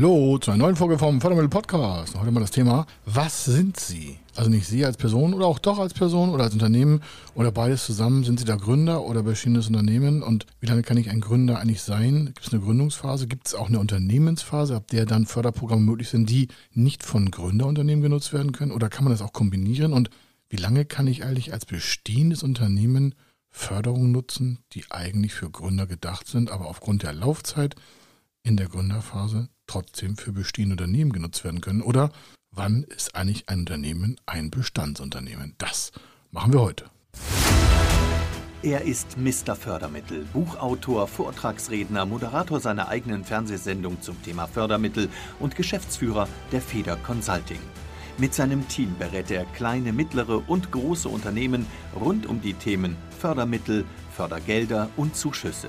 Hallo zu einer neuen Folge vom Fördermittel Podcast. Heute mal das Thema, was sind Sie? Also nicht Sie als Person oder auch doch als Person oder als Unternehmen oder beides zusammen. Sind Sie da Gründer oder bestehendes Unternehmen? Und wie lange kann ich ein Gründer eigentlich sein? Gibt es eine Gründungsphase? Gibt es auch eine Unternehmensphase, ab der dann Förderprogramme möglich sind, die nicht von Gründerunternehmen genutzt werden können? Oder kann man das auch kombinieren? Und wie lange kann ich eigentlich als bestehendes Unternehmen Förderungen nutzen, die eigentlich für Gründer gedacht sind, aber aufgrund der Laufzeit in der Gründerphase trotzdem für bestehende Unternehmen genutzt werden können? Oder wann ist eigentlich ein Unternehmen ein Bestandsunternehmen? Das machen wir heute. Er ist Mr. Fördermittel, Buchautor, Vortragsredner, Moderator seiner eigenen Fernsehsendung zum Thema Fördermittel und Geschäftsführer der Feder Consulting. Mit seinem Team berät er kleine, mittlere und große Unternehmen rund um die Themen Fördermittel, Fördergelder und Zuschüsse.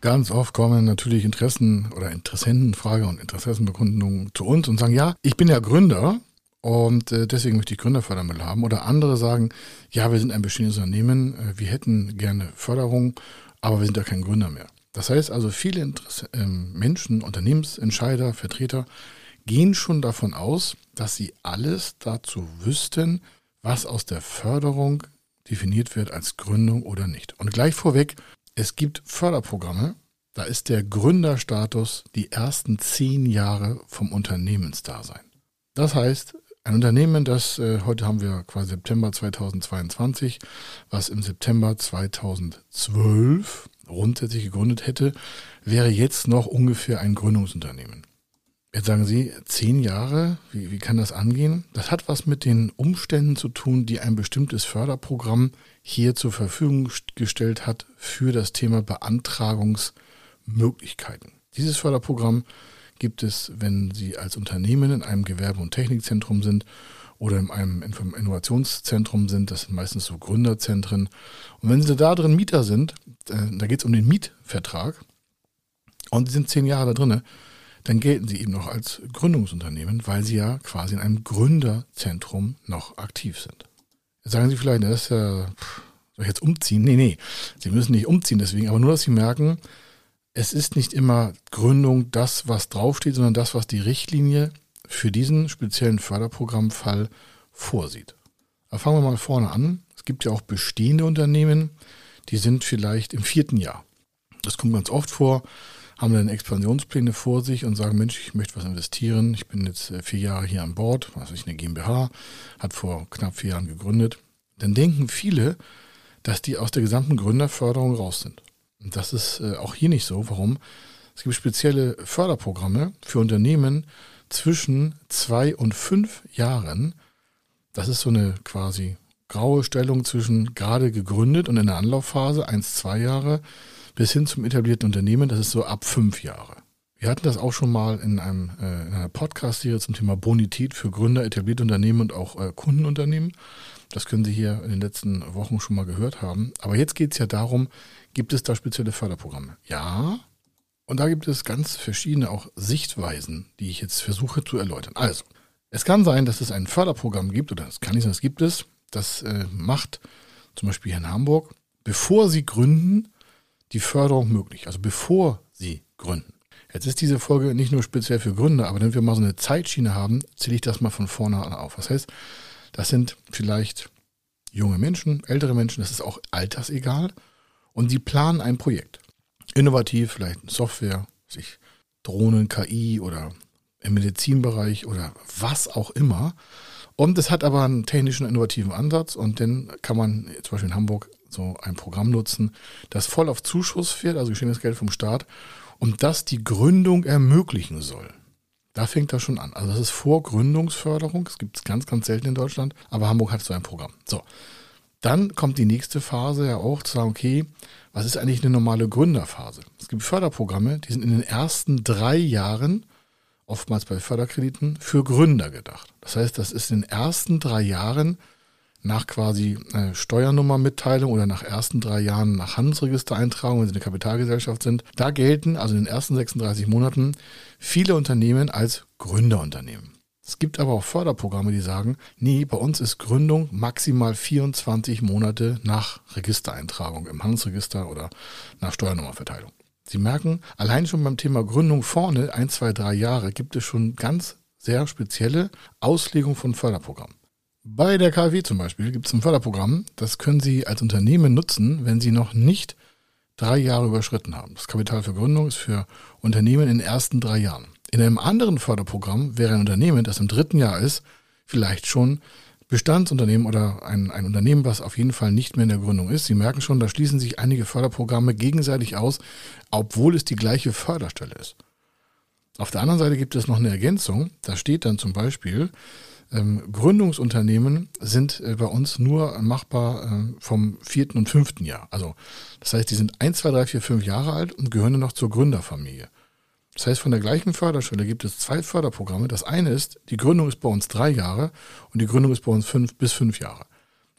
Ganz oft kommen natürlich Interessen oder Interessentenfrage und Interessenbekundungen zu uns und sagen, ja, ich bin ja Gründer und äh, deswegen möchte ich Gründerfördermittel haben. Oder andere sagen, ja, wir sind ein bestehendes Unternehmen, äh, wir hätten gerne Förderung, aber wir sind ja kein Gründer mehr. Das heißt also, viele Interesse, äh, Menschen, Unternehmensentscheider, Vertreter gehen schon davon aus, dass sie alles dazu wüssten, was aus der Förderung definiert wird als Gründung oder nicht. Und gleich vorweg, es gibt Förderprogramme, da ist der Gründerstatus die ersten zehn Jahre vom Unternehmensdasein. Das heißt, ein Unternehmen, das äh, heute haben wir quasi September 2022, was im September 2012 grundsätzlich gegründet hätte, wäre jetzt noch ungefähr ein Gründungsunternehmen. Jetzt sagen Sie, zehn Jahre, wie, wie kann das angehen? Das hat was mit den Umständen zu tun, die ein bestimmtes Förderprogramm hier zur Verfügung gestellt hat für das Thema Beantragungsmöglichkeiten. Dieses Förderprogramm gibt es, wenn Sie als Unternehmen in einem Gewerbe- und Technikzentrum sind oder in einem Innovationszentrum sind, das sind meistens so Gründerzentren. Und wenn Sie da drin Mieter sind, äh, da geht es um den Mietvertrag und Sie sind zehn Jahre da drin, dann gelten sie eben noch als Gründungsunternehmen, weil sie ja quasi in einem Gründerzentrum noch aktiv sind. Jetzt sagen Sie vielleicht, das ist ja, soll ich jetzt umziehen? Nee, nee, Sie müssen nicht umziehen deswegen, aber nur, dass Sie merken, es ist nicht immer Gründung das, was draufsteht, sondern das, was die Richtlinie für diesen speziellen Förderprogrammfall vorsieht. Aber fangen wir mal vorne an. Es gibt ja auch bestehende Unternehmen, die sind vielleicht im vierten Jahr. Das kommt ganz oft vor haben dann Expansionspläne vor sich und sagen, Mensch, ich möchte was investieren. Ich bin jetzt äh, vier Jahre hier an Bord, was ist eine GmbH, hat vor knapp vier Jahren gegründet. Dann denken viele, dass die aus der gesamten Gründerförderung raus sind. Und das ist äh, auch hier nicht so. Warum? Es gibt spezielle Förderprogramme für Unternehmen zwischen zwei und fünf Jahren. Das ist so eine quasi graue Stellung zwischen gerade gegründet und in der Anlaufphase, eins, zwei Jahre, bis hin zum etablierten Unternehmen, das ist so ab fünf Jahre. Wir hatten das auch schon mal in, einem, äh, in einer Podcast-Serie zum Thema Bonität für Gründer, etablierte Unternehmen und auch äh, Kundenunternehmen. Das können Sie hier in den letzten Wochen schon mal gehört haben. Aber jetzt geht es ja darum, gibt es da spezielle Förderprogramme? Ja. Und da gibt es ganz verschiedene auch Sichtweisen, die ich jetzt versuche zu erläutern. Also, es kann sein, dass es ein Förderprogramm gibt, oder es kann nicht sein, es gibt es. Das äh, macht zum Beispiel hier in Hamburg, bevor Sie gründen, die Förderung möglich, also bevor Sie gründen. Jetzt ist diese Folge nicht nur speziell für Gründer, aber wenn wir mal so eine Zeitschiene haben, zähle ich das mal von vorne an auf. Das heißt, das sind vielleicht junge Menschen, ältere Menschen, das ist auch altersegal und sie planen ein Projekt. Innovativ, vielleicht Software, sich Drohnen, KI oder im Medizinbereich oder was auch immer. Und es hat aber einen technischen, innovativen Ansatz und den kann man zum Beispiel in Hamburg so ein Programm nutzen, das voll auf Zuschuss fährt, also geschenktes Geld vom Staat, und das die Gründung ermöglichen soll. Da fängt das schon an. Also das ist Vorgründungsförderung. Das gibt es ganz, ganz selten in Deutschland, aber Hamburg hat so ein Programm. So. Dann kommt die nächste Phase ja auch zu sagen, okay, was ist eigentlich eine normale Gründerphase? Es gibt Förderprogramme, die sind in den ersten drei Jahren oftmals bei Förderkrediten, für Gründer gedacht. Das heißt, das ist in den ersten drei Jahren nach quasi äh, Steuernummermitteilung oder nach ersten drei Jahren nach Handelsregistereintragung, wenn sie eine Kapitalgesellschaft sind, da gelten also in den ersten 36 Monaten viele Unternehmen als Gründerunternehmen. Es gibt aber auch Förderprogramme, die sagen, nee, bei uns ist Gründung maximal 24 Monate nach Registereintragung im Handelsregister oder nach Steuernummerverteilung. Sie merken, allein schon beim Thema Gründung vorne, ein, zwei, drei Jahre, gibt es schon ganz sehr spezielle Auslegung von Förderprogrammen. Bei der KfW zum Beispiel gibt es ein Förderprogramm, das können Sie als Unternehmen nutzen, wenn Sie noch nicht drei Jahre überschritten haben. Das Kapital für Gründung ist für Unternehmen in den ersten drei Jahren. In einem anderen Förderprogramm wäre ein Unternehmen, das im dritten Jahr ist, vielleicht schon Bestandsunternehmen oder ein, ein Unternehmen, was auf jeden Fall nicht mehr in der Gründung ist. Sie merken schon, da schließen sich einige Förderprogramme gegenseitig aus, obwohl es die gleiche Förderstelle ist. Auf der anderen Seite gibt es noch eine Ergänzung. Da steht dann zum Beispiel, ähm, Gründungsunternehmen sind äh, bei uns nur machbar äh, vom vierten und fünften Jahr. Also das heißt, die sind ein, zwei, drei, vier, fünf Jahre alt und gehören dann noch zur Gründerfamilie. Das heißt, von der gleichen Förderstelle gibt es zwei Förderprogramme. Das eine ist, die Gründung ist bei uns drei Jahre und die Gründung ist bei uns fünf bis fünf Jahre.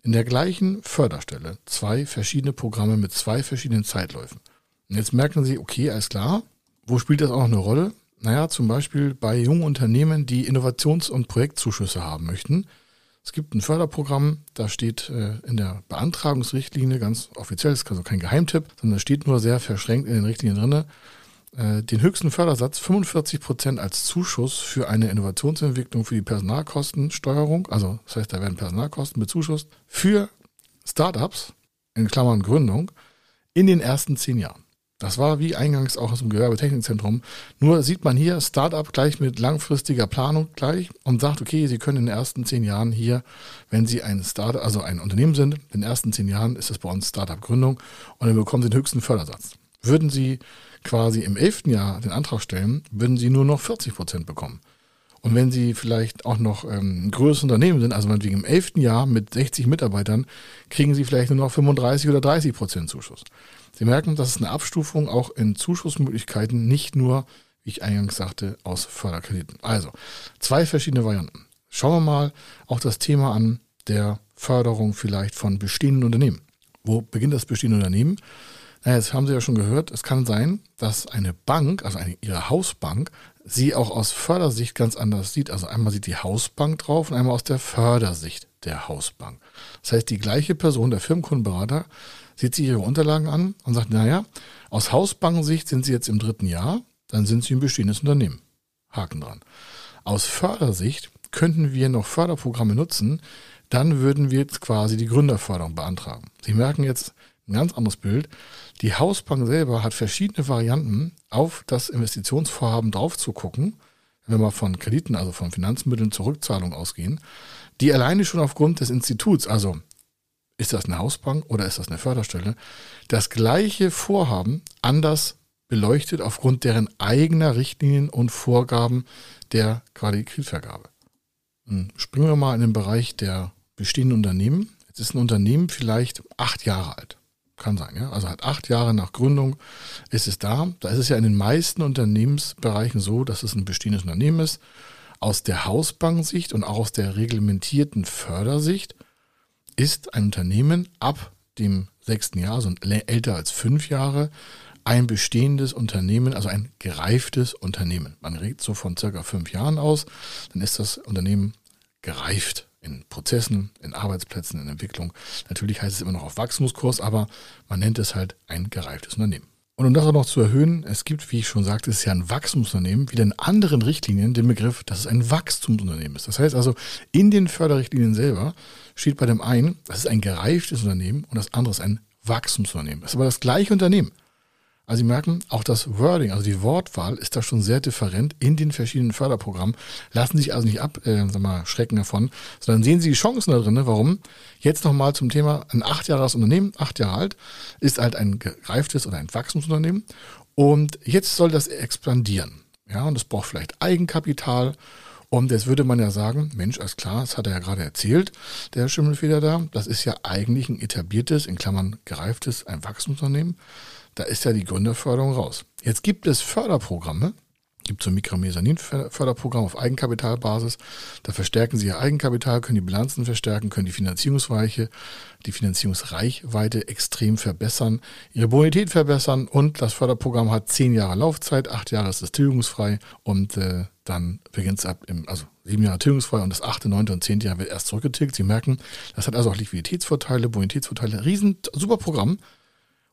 In der gleichen Förderstelle zwei verschiedene Programme mit zwei verschiedenen Zeitläufen. Und jetzt merken Sie, okay, alles klar, wo spielt das auch noch eine Rolle? Naja, zum Beispiel bei jungen Unternehmen, die Innovations- und Projektzuschüsse haben möchten. Es gibt ein Förderprogramm, da steht äh, in der Beantragungsrichtlinie ganz offiziell, das ist also kein Geheimtipp, sondern da steht nur sehr verschränkt in den Richtlinien drinne, äh, den höchsten Fördersatz 45 Prozent als Zuschuss für eine Innovationsentwicklung für die Personalkostensteuerung. Also das heißt, da werden Personalkosten bezuschusst für Startups, in Klammern Gründung, in den ersten zehn Jahren. Das war wie eingangs auch aus dem Gewerbetechnikzentrum. Nur sieht man hier Startup gleich mit langfristiger Planung gleich und sagt, okay, Sie können in den ersten zehn Jahren hier, wenn Sie ein Startup, also ein Unternehmen sind, in den ersten zehn Jahren ist es bei uns Startup-Gründung und dann bekommen Sie den höchsten Fördersatz. Würden Sie quasi im elften Jahr den Antrag stellen, würden Sie nur noch 40 Prozent bekommen. Und wenn Sie vielleicht auch noch ähm, ein größeres Unternehmen sind, also meinetwegen im elften Jahr mit 60 Mitarbeitern, kriegen Sie vielleicht nur noch 35 oder 30 Prozent Zuschuss. Sie merken, das ist eine Abstufung auch in Zuschussmöglichkeiten, nicht nur, wie ich eingangs sagte, aus Förderkrediten. Also, zwei verschiedene Varianten. Schauen wir mal auch das Thema an der Förderung vielleicht von bestehenden Unternehmen. Wo beginnt das bestehende Unternehmen? Naja, jetzt haben Sie ja schon gehört, es kann sein, dass eine Bank, also eine, Ihre Hausbank, sie auch aus Fördersicht ganz anders sieht. Also einmal sieht die Hausbank drauf und einmal aus der Fördersicht der Hausbank. Das heißt, die gleiche Person, der Firmenkundenberater, sieht sich ihre Unterlagen an und sagt, naja, aus Hausbankensicht sind Sie jetzt im dritten Jahr, dann sind Sie ein bestehendes Unternehmen. Haken dran. Aus Fördersicht könnten wir noch Förderprogramme nutzen, dann würden wir jetzt quasi die Gründerförderung beantragen. Sie merken jetzt, ein ganz anderes Bild. Die Hausbank selber hat verschiedene Varianten, auf das Investitionsvorhaben drauf zu gucken, wenn wir mal von Krediten, also von Finanzmitteln zur Rückzahlung ausgehen, die alleine schon aufgrund des Instituts, also ist das eine Hausbank oder ist das eine Förderstelle, das gleiche Vorhaben anders beleuchtet aufgrund deren eigener Richtlinien und Vorgaben der Kreditvergabe. Springen wir mal in den Bereich der bestehenden Unternehmen. Jetzt ist ein Unternehmen vielleicht acht Jahre alt. Kann sein, ja. Also hat acht Jahre nach Gründung ist es da. Da ist es ja in den meisten Unternehmensbereichen so, dass es ein bestehendes Unternehmen ist. Aus der Hausbanksicht und auch aus der reglementierten Fördersicht ist ein Unternehmen ab dem sechsten Jahr, also älter als fünf Jahre, ein bestehendes Unternehmen, also ein gereiftes Unternehmen. Man redet so von circa fünf Jahren aus, dann ist das Unternehmen gereift in Prozessen, in Arbeitsplätzen, in Entwicklung. Natürlich heißt es immer noch auf Wachstumskurs, aber man nennt es halt ein gereiftes Unternehmen. Und um das auch noch zu erhöhen, es gibt, wie ich schon sagte, es ist ja ein Wachstumsunternehmen, wieder in anderen Richtlinien den Begriff, dass es ein Wachstumsunternehmen ist. Das heißt also, in den Förderrichtlinien selber steht bei dem einen, das ist ein gereiftes Unternehmen und das andere ist ein Wachstumsunternehmen. Das ist aber das gleiche Unternehmen. Also Sie merken, auch das Wording, also die Wortwahl ist da schon sehr different in den verschiedenen Förderprogrammen. Lassen sich also nicht ab, äh, sag mal, schrecken davon, sondern sehen Sie die Chancen da drin. Ne? Warum? Jetzt nochmal zum Thema, ein acht Jahres Unternehmen, acht Jahre alt, ist halt ein gereiftes oder ein Wachstumsunternehmen. Und jetzt soll das expandieren. Ja, und das braucht vielleicht Eigenkapital. Und jetzt würde man ja sagen, Mensch, alles klar, das hat er ja gerade erzählt, der Schimmelfeder da. Das ist ja eigentlich ein etabliertes, in Klammern gereiftes, ein Wachstumsunternehmen. Da ist ja die Gründerförderung raus. Jetzt gibt es Förderprogramme, gibt so ein Mikromesanin-Förderprogramm auf Eigenkapitalbasis. Da verstärken sie ihr Eigenkapital, können die Bilanzen verstärken, können die Finanzierungsreiche, die Finanzierungsreichweite extrem verbessern, ihre Bonität verbessern und das Förderprogramm hat zehn Jahre Laufzeit, acht Jahre ist es tilgungsfrei und äh, dann beginnt es ab im, also sieben Jahre tilgungsfrei und das achte, neunte und zehnte Jahr wird erst zurückgetilgt. Sie merken, das hat also auch Liquiditätsvorteile, Bonitätsvorteile, riesen super Programm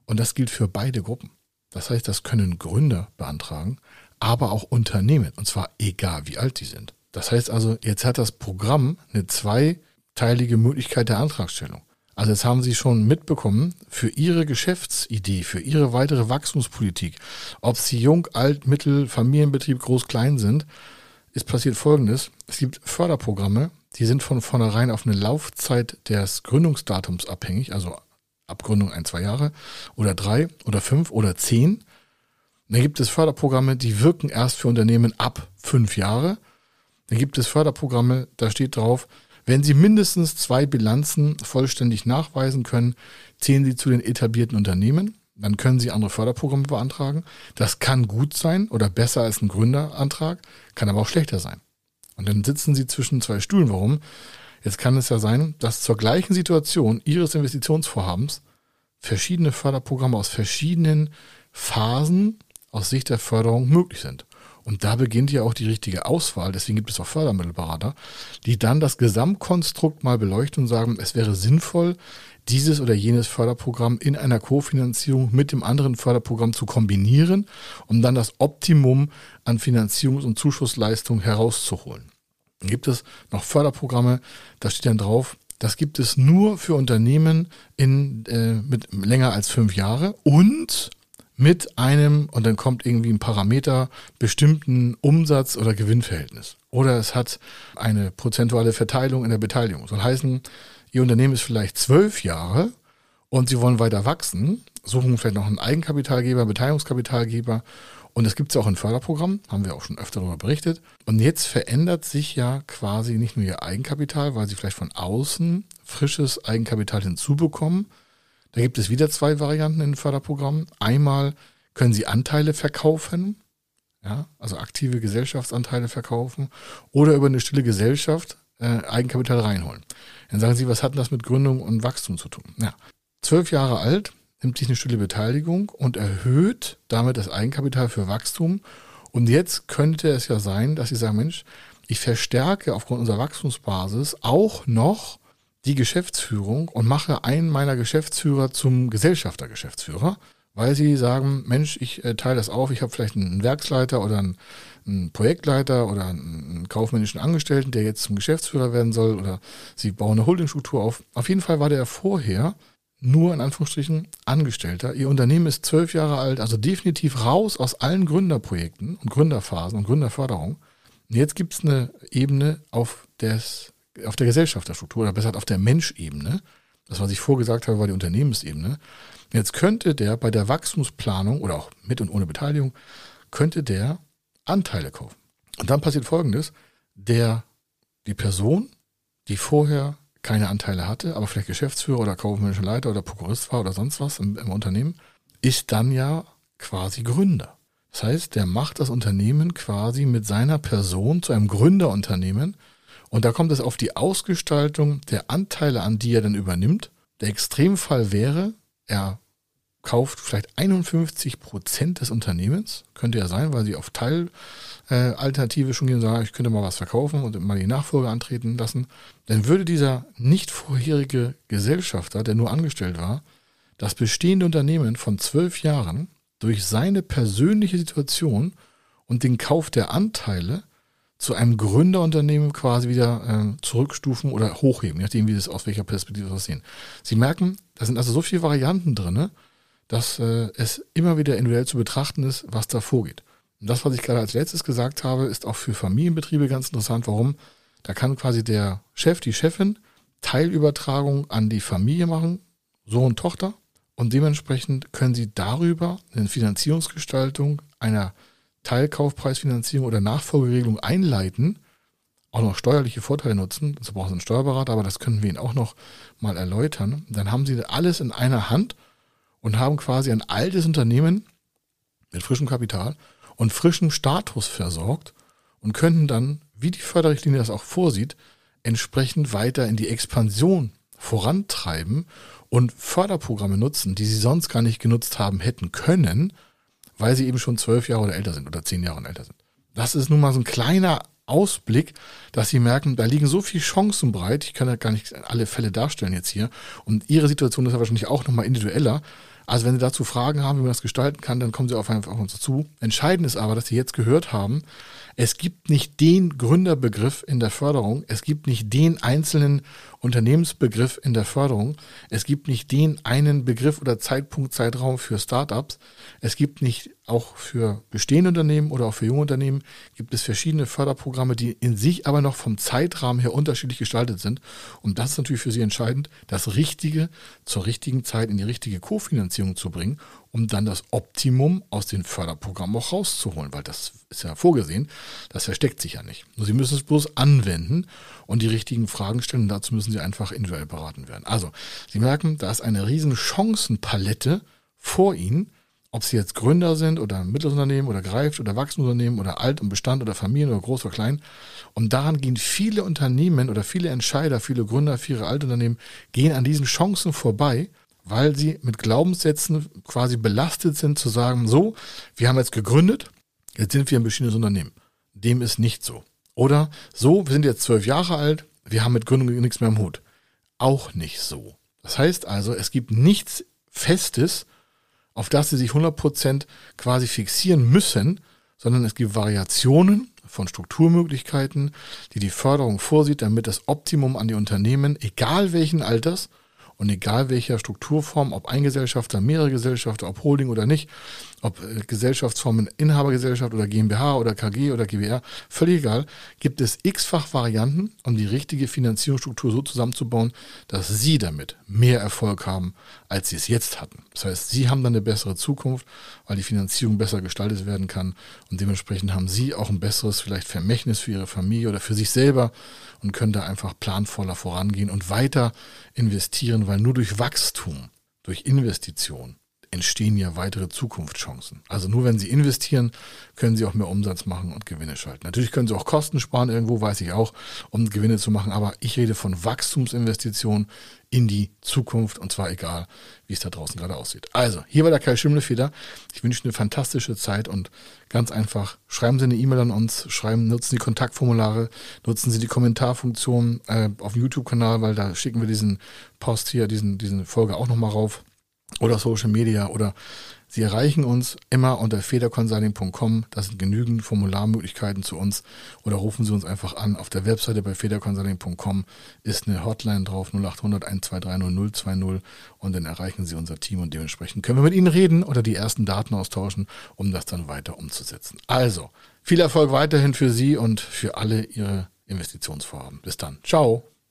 und das gilt für beide Gruppen. Das heißt, das können Gründer beantragen, aber auch Unternehmen, und zwar egal wie alt die sind. Das heißt also, jetzt hat das Programm eine zweiteilige Möglichkeit der Antragstellung. Also jetzt haben Sie schon mitbekommen, für Ihre Geschäftsidee, für Ihre weitere Wachstumspolitik, ob Sie jung, alt, mittel, Familienbetrieb, groß, klein sind, ist passiert Folgendes. Es gibt Förderprogramme, die sind von vornherein auf eine Laufzeit des Gründungsdatums abhängig, also Abgründung ein, zwei Jahre oder drei oder fünf oder zehn. Dann gibt es Förderprogramme, die wirken erst für Unternehmen ab fünf Jahre. Dann gibt es Förderprogramme, da steht drauf, wenn Sie mindestens zwei Bilanzen vollständig nachweisen können, zählen Sie zu den etablierten Unternehmen. Dann können Sie andere Förderprogramme beantragen. Das kann gut sein oder besser als ein Gründerantrag, kann aber auch schlechter sein. Und dann sitzen Sie zwischen zwei Stühlen. Warum? Jetzt kann es ja sein, dass zur gleichen Situation Ihres Investitionsvorhabens verschiedene Förderprogramme aus verschiedenen Phasen aus Sicht der Förderung möglich sind. Und da beginnt ja auch die richtige Auswahl. Deswegen gibt es auch Fördermittelberater, die dann das Gesamtkonstrukt mal beleuchten und sagen, es wäre sinnvoll, dieses oder jenes Förderprogramm in einer Kofinanzierung mit dem anderen Förderprogramm zu kombinieren, um dann das Optimum an Finanzierungs- und Zuschussleistung herauszuholen. Gibt es noch Förderprogramme, da steht dann drauf, das gibt es nur für Unternehmen in, äh, mit länger als fünf Jahre und mit einem, und dann kommt irgendwie ein Parameter, bestimmten Umsatz- oder Gewinnverhältnis. Oder es hat eine prozentuale Verteilung in der Beteiligung. Soll heißen, Ihr Unternehmen ist vielleicht zwölf Jahre und Sie wollen weiter wachsen, suchen vielleicht noch einen Eigenkapitalgeber, Beteiligungskapitalgeber. Und das gibt es auch in Förderprogrammen, haben wir auch schon öfter darüber berichtet. Und jetzt verändert sich ja quasi nicht nur Ihr Eigenkapital, weil Sie vielleicht von außen frisches Eigenkapital hinzubekommen, da gibt es wieder zwei Varianten in Förderprogrammen. Einmal können Sie Anteile verkaufen, ja, also aktive Gesellschaftsanteile verkaufen oder über eine stille Gesellschaft äh, Eigenkapital reinholen. Dann sagen Sie, was hat das mit Gründung und Wachstum zu tun? Ja, zwölf Jahre alt, nimmt sich eine stille Beteiligung und erhöht damit das Eigenkapital für Wachstum. Und jetzt könnte es ja sein, dass Sie sagen, Mensch, ich verstärke aufgrund unserer Wachstumsbasis auch noch die Geschäftsführung und mache einen meiner Geschäftsführer zum Gesellschaftergeschäftsführer, weil sie sagen, Mensch, ich äh, teile das auf, ich habe vielleicht einen Werksleiter oder einen, einen, Projektleiter oder einen kaufmännischen Angestellten, der jetzt zum Geschäftsführer werden soll oder sie bauen eine Holdingstruktur auf. Auf jeden Fall war der vorher nur in Anführungsstrichen Angestellter. Ihr Unternehmen ist zwölf Jahre alt, also definitiv raus aus allen Gründerprojekten und Gründerphasen und Gründerförderung. Und jetzt gibt es eine Ebene auf des auf der Gesellschafterstruktur oder besser auf der Menschebene. Das, was ich vorgesagt habe, war die Unternehmensebene. Jetzt könnte der bei der Wachstumsplanung oder auch mit und ohne Beteiligung, könnte der Anteile kaufen. Und dann passiert Folgendes. Der, die Person, die vorher keine Anteile hatte, aber vielleicht Geschäftsführer oder kaufmännischer Leiter oder Prokurist war oder sonst was im, im Unternehmen, ist dann ja quasi Gründer. Das heißt, der macht das Unternehmen quasi mit seiner Person zu einem Gründerunternehmen und da kommt es auf die Ausgestaltung der Anteile an, die er dann übernimmt. Der Extremfall wäre, er kauft vielleicht 51 Prozent des Unternehmens. Könnte ja sein, weil sie auf Teilalternative äh, schon gehen und sagen, ich könnte mal was verkaufen und mal die Nachfolge antreten lassen. Dann würde dieser nicht vorherige Gesellschafter, der nur angestellt war, das bestehende Unternehmen von zwölf Jahren durch seine persönliche Situation und den Kauf der Anteile zu einem Gründerunternehmen quasi wieder äh, zurückstufen oder hochheben, nachdem, Sie es aus welcher Perspektive das sehen. Sie merken, da sind also so viele Varianten drin, dass äh, es immer wieder individuell zu betrachten ist, was da vorgeht. Und das, was ich gerade als letztes gesagt habe, ist auch für Familienbetriebe ganz interessant. Warum? Da kann quasi der Chef, die Chefin Teilübertragung an die Familie machen, Sohn, Tochter. Und dementsprechend können sie darüber eine Finanzierungsgestaltung einer Teilkaufpreisfinanzierung oder Nachfolgeregelung einleiten, auch noch steuerliche Vorteile nutzen, dazu brauchen Sie einen Steuerberater, aber das können wir Ihnen auch noch mal erläutern, dann haben Sie alles in einer Hand und haben quasi ein altes Unternehmen mit frischem Kapital und frischem Status versorgt und könnten dann, wie die Förderrichtlinie das auch vorsieht, entsprechend weiter in die Expansion vorantreiben und Förderprogramme nutzen, die sie sonst gar nicht genutzt haben hätten können, weil sie eben schon zwölf Jahre oder älter sind oder zehn Jahre älter sind. Das ist nun mal so ein kleiner Ausblick, dass sie merken, da liegen so viele Chancen breit. Ich kann ja gar nicht alle Fälle darstellen jetzt hier. Und ihre Situation ist ja wahrscheinlich auch nochmal individueller. Also wenn Sie dazu Fragen haben, wie man das gestalten kann, dann kommen Sie auf, auf uns zu. Entscheidend ist aber, dass Sie jetzt gehört haben, es gibt nicht den Gründerbegriff in der Förderung, es gibt nicht den einzelnen Unternehmensbegriff in der Förderung, es gibt nicht den einen Begriff oder Zeitpunkt, Zeitraum für Startups, es gibt nicht auch für bestehende Unternehmen oder auch für junge Unternehmen gibt es verschiedene Förderprogramme, die in sich aber noch vom Zeitrahmen her unterschiedlich gestaltet sind. Und das ist natürlich für Sie entscheidend, das Richtige zur richtigen Zeit in die richtige Kofinanzierung zu bringen, um dann das Optimum aus den Förderprogrammen auch rauszuholen, weil das ist ja vorgesehen, das versteckt sich ja nicht. Nur Sie müssen es bloß anwenden und die richtigen Fragen stellen. Dazu müssen Sie einfach individuell beraten werden. Also, Sie merken, da ist eine riesen Chancenpalette vor Ihnen ob sie jetzt Gründer sind oder ein Mittelunternehmen oder greift oder Wachstumsunternehmen oder Alt und Bestand oder Familien oder groß oder klein. Und daran gehen viele Unternehmen oder viele Entscheider, viele Gründer, viele Altunternehmen gehen an diesen Chancen vorbei, weil sie mit Glaubenssätzen quasi belastet sind zu sagen, so, wir haben jetzt gegründet, jetzt sind wir ein bestehendes Unternehmen. Dem ist nicht so. Oder so, wir sind jetzt zwölf Jahre alt, wir haben mit Gründung nichts mehr im Hut. Auch nicht so. Das heißt also, es gibt nichts Festes, auf das sie sich 100% quasi fixieren müssen, sondern es gibt Variationen von Strukturmöglichkeiten, die die Förderung vorsieht, damit das Optimum an die Unternehmen, egal welchen Alters, und egal welcher Strukturform, ob ein Gesellschafter, mehrere Gesellschafter, ob Holding oder nicht, ob äh, Gesellschaftsformen Inhabergesellschaft oder GmbH oder KG oder GbR, völlig egal, gibt es x-fach Varianten, um die richtige Finanzierungsstruktur so zusammenzubauen, dass Sie damit mehr Erfolg haben, als Sie es jetzt hatten. Das heißt, Sie haben dann eine bessere Zukunft, weil die Finanzierung besser gestaltet werden kann und dementsprechend haben Sie auch ein besseres vielleicht Vermächtnis für Ihre Familie oder für sich selber und können da einfach planvoller vorangehen und weiter investieren, weil nur durch Wachstum, durch Investition entstehen ja weitere Zukunftschancen. Also nur wenn Sie investieren, können Sie auch mehr Umsatz machen und Gewinne schalten. Natürlich können Sie auch Kosten sparen irgendwo, weiß ich auch, um Gewinne zu machen. Aber ich rede von Wachstumsinvestitionen in die Zukunft und zwar egal, wie es da draußen gerade aussieht. Also, hier war der Kai Schimmelfeder. Ich wünsche eine fantastische Zeit und ganz einfach, schreiben Sie eine E-Mail an uns, schreiben, nutzen Sie Kontaktformulare, nutzen Sie die Kommentarfunktion äh, auf dem YouTube-Kanal, weil da schicken wir diesen Post hier, diesen, diesen Folge auch nochmal rauf oder Social Media oder Sie erreichen uns immer unter federconsulting.com. Das sind genügend Formularmöglichkeiten zu uns. Oder rufen Sie uns einfach an. Auf der Webseite bei federconsulting.com ist eine Hotline drauf 0800 123 0020 und dann erreichen Sie unser Team und dementsprechend können wir mit Ihnen reden oder die ersten Daten austauschen, um das dann weiter umzusetzen. Also, viel Erfolg weiterhin für Sie und für alle Ihre Investitionsvorhaben. Bis dann. Ciao.